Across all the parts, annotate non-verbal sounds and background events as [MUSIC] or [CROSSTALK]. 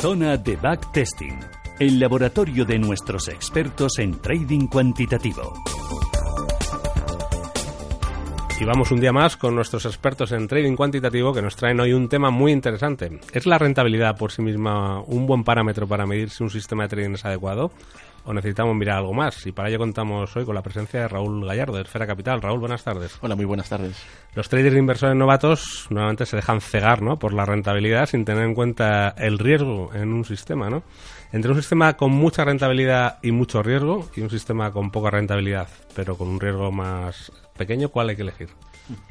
Zona de Backtesting, el laboratorio de nuestros expertos en trading cuantitativo. Y vamos un día más con nuestros expertos en trading cuantitativo que nos traen hoy un tema muy interesante. ¿Es la rentabilidad por sí misma un buen parámetro para medir si un sistema de trading es adecuado? ¿O necesitamos mirar algo más? Y para ello contamos hoy con la presencia de Raúl Gallardo, de Esfera Capital. Raúl, buenas tardes. Hola, muy buenas tardes. Los traders inversores novatos nuevamente se dejan cegar ¿no? por la rentabilidad sin tener en cuenta el riesgo en un sistema. ¿no? Entre un sistema con mucha rentabilidad y mucho riesgo y un sistema con poca rentabilidad pero con un riesgo más pequeño, ¿cuál hay que elegir?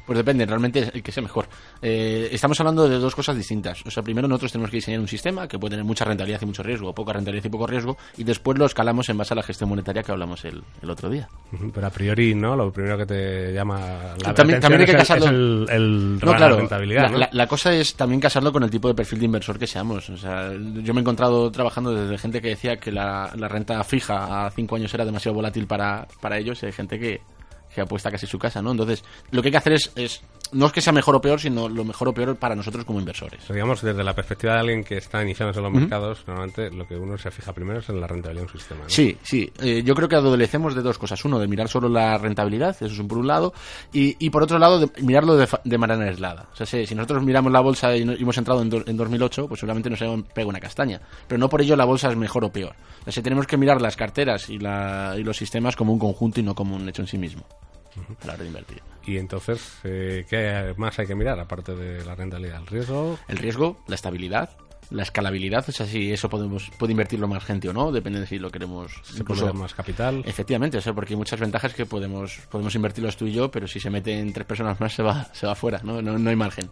Pues depende, realmente el que sea mejor. Eh, estamos hablando de dos cosas distintas. O sea, primero nosotros tenemos que diseñar un sistema que puede tener mucha rentabilidad y mucho riesgo, o poca rentabilidad y poco riesgo, y después lo escalamos en base a la gestión monetaria que hablamos el, el otro día. Pero a priori, ¿no? Lo primero que te llama la también, también hay que es casarlo. el, el- No, la claro, rentabilidad, la, ¿no? la- la cosa es también casarlo con el tipo de perfil de inversor que seamos. O sea, yo me he encontrado trabajando desde gente que decía que la, la renta fija a cinco años era demasiado volátil para, para ellos y hay gente que, que apuesta casi su casa, ¿no? Entonces, lo que hay que hacer es, es no es que sea mejor o peor, sino lo mejor o peor para nosotros como inversores. Pero digamos, desde la perspectiva de alguien que está iniciándose en los mercados, normalmente lo que uno se fija primero es en la rentabilidad de un sistema. ¿no? Sí, sí. Eh, yo creo que adolecemos de dos cosas. Uno, de mirar solo la rentabilidad, eso es un por un lado, y, y por otro lado, de mirarlo de, de manera aislada. O sea, si, si nosotros miramos la bolsa y, no- y hemos entrado en, do- en 2008, pues seguramente nos hemos pegado una castaña. Pero no por ello la bolsa es mejor o peor. O sea, si tenemos que mirar las carteras y, la, y los sistemas como un conjunto y no como un hecho en sí mismo. A la hora de invertir. Y entonces, eh, ¿qué más hay que mirar aparte de la rentabilidad? ¿El riesgo? El riesgo, la estabilidad, la escalabilidad, o sea, si eso podemos puede invertirlo más gente o no, depende de si lo queremos ¿Se puede dar más capital? Efectivamente, o sea, porque hay muchas ventajas que podemos podemos invertirlos tú y yo, pero si se meten tres personas más se va se va fuera, no, no, no hay margen.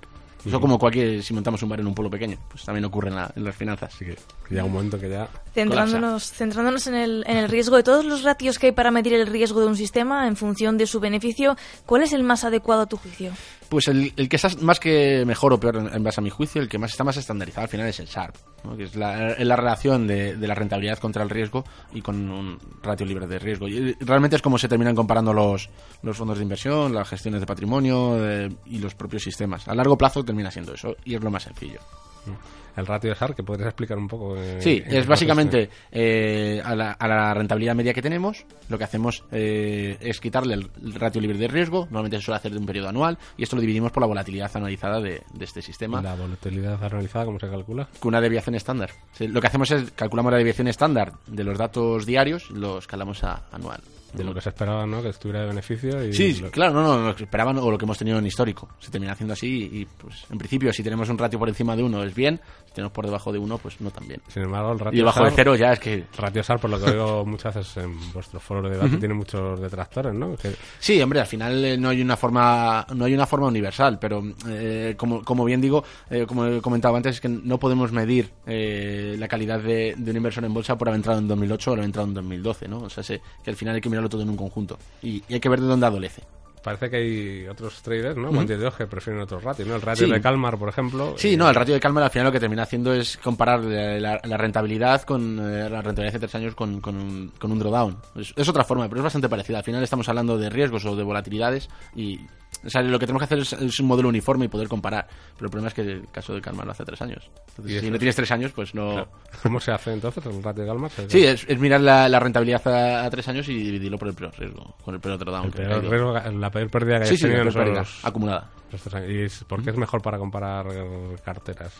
Eso como cualquier si montamos un bar en un pueblo pequeño, pues también ocurre en, la- en las finanzas. Así que llega un momento que ya... Centrándonos, centrándonos en, el, en el riesgo de todos los ratios que hay para medir el riesgo de un sistema en función de su beneficio, ¿cuál es el más adecuado a tu juicio? Pues el, el que está más que mejor o peor en, base a mi juicio, el que más está más estandarizado al final es el Sharp, ¿no? que es la, la relación de, de la rentabilidad contra el riesgo y con un ratio libre de riesgo. Y realmente es como se terminan comparando los, los fondos de inversión, las gestiones de patrimonio eh, y los propios sistemas. A largo plazo termina siendo eso y es lo más sencillo. El ratio de SAR, que podrías explicar un poco... eh, Sí, es básicamente eh, a, la, a la rentabilidad media que tenemos, lo que hacemos eh, es quitarle el, ratio libre de riesgo, normalmente se suele hacer de un periodo anual, y esto lo dividimos por la volatilidad anualizada de, de este sistema. La volatilidad anualizada, ¿cómo se calcula? con una deviación estándar. Sí, Lo que hacemos es calculamos la deviación estándar de los datos diarios lo escalamos a anual. De lo que se esperaba, ¿no? Que estuviera de beneficio y... Sí, lo- claro, no, no, lo que esperaban o lo que hemos tenido en histórico. Se termina haciendo así y, pues, en principio, si tenemos un ratio por encima de uno es bien, si tenemos por debajo de uno, pues no tan bien. Sin embargo, el ratio Y debajo de cero ya es que Ratio SAR, por lo que [LAUGHS] veo muchas veces en vuestro foro de debate, tiene muchos detractores, ¿no? Que- Sí, hombre, al final eh, no hay una forma no hay una forma universal, pero eh, como, como bien digo, eh, como he comentado antes, es que no podemos medir eh, la calidad de, de un inversor en bolsa por haber entrado en 2008 o haber entrado en 2012, ¿no? O sea, sé que al final hay que mirarlo todo en un conjunto y, y hay que ver de dónde adolece. Parece que hay otros traders, ¿no? Cuantitativos que prefieren otros ratios, ¿no? El ratio Sí. de Calmar, por ejemplo. Sí, no, el ratio de calma al final lo que termina haciendo es comparar la, la rentabilidad con eh, la rentabilidad de tres años con, con un, con un drawdown. Es, es otra forma, pero es bastante parecida. Al final estamos hablando de riesgos o de volatilidades y o sea, lo que tenemos que hacer es, es un modelo uniforme y poder comparar. Pero el problema es que el caso de calma lo hace tres años. Entonces, si no tienes tres años, pues no... Claro. [LAUGHS] ¿Cómo se hace entonces el ratio de Calmar? Se- Sí, es, es mirar la, la rentabilidad a, a tres años y dividirlo por el peor riesgo, con el peor drawdown. la peor pérdida que Sí, hayas sí, la tenido peor pérdida esos- acumulada. años. ¿Y es- por qué es mejor para comparar carteras?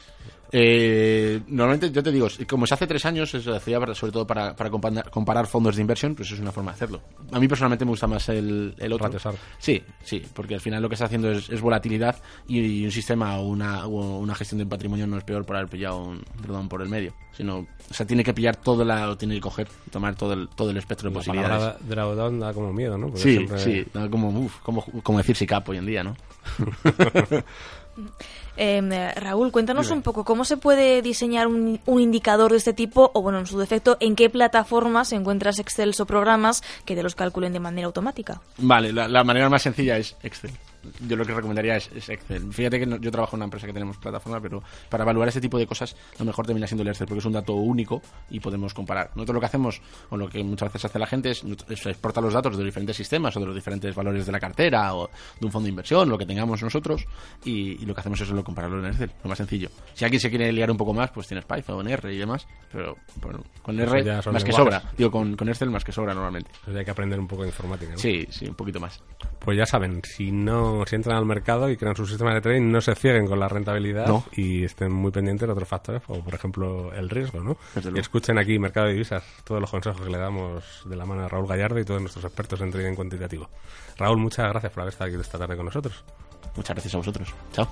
Eh, normalmente, yo te digo, como se hace tres años, se hacía sobre todo para, para comparar, comparar fondos de inversión, pues es una forma de hacerlo. A mí personalmente me gusta más el, el otro. Sí, sí, porque al final lo que está haciendo es, es volatilidad y, un sistema o una, o una gestión del patrimonio no es peor por haber pillado un perdón por el medio, sino, o sea, tiene que pillar todo la, o tiene que coger, tomar todo el, todo el espectro de La posibilidades. drawdown da como miedo, ¿no? Porque Sí, siempre- sí, da como, uf, como, como decir SICAP hoy en día, ¿no? [LAUGHS] Eh, eh, Raúl, cuéntanos un poco cómo se puede diseñar un, un indicador de este tipo o, bueno, en su defecto, en qué plataformas encuentras Excel o programas que te los calculen de manera automática. Vale, la, la manera más sencilla es Excel. Yo lo que recomendaría es, es Excel. Fíjate que no- yo trabajo en una empresa que tenemos plataforma, pero para evaluar este tipo de cosas, lo mejor termina siendo el Excel, porque es un dato único y podemos comparar. Nosotros lo que hacemos, o lo que muchas veces hace la gente, es, es exportar los datos de los diferentes sistemas o de los diferentes valores de la cartera o de un fondo de inversión, lo que tengamos nosotros, y, y lo que hacemos es lo, compararlo en Excel, lo más sencillo. Si alguien se quiere liar un poco más, pues tienes Python, R y demás, pero bueno, con R más que sobra. Digo, con, con Excel más que sobra normalmente. Entonces hay que aprender un poco de informática. ¿no? Sí, sí, un poquito más. Pues ya saben, si no si entran al mercado y crean sus sistemas de trading, no se cieguen con la rentabilidad No. y estén muy pendientes de otros factores, como por ejemplo el riesgo, ¿no? Y escuchen aquí Mercado de Divisas, todos los consejos que le damos de la mano a Raúl Gallardo y todos nuestros expertos en trading cuantitativo. Raúl, muchas gracias por haber estado aquí esta tarde con nosotros. Muchas gracias a vosotros. Chao.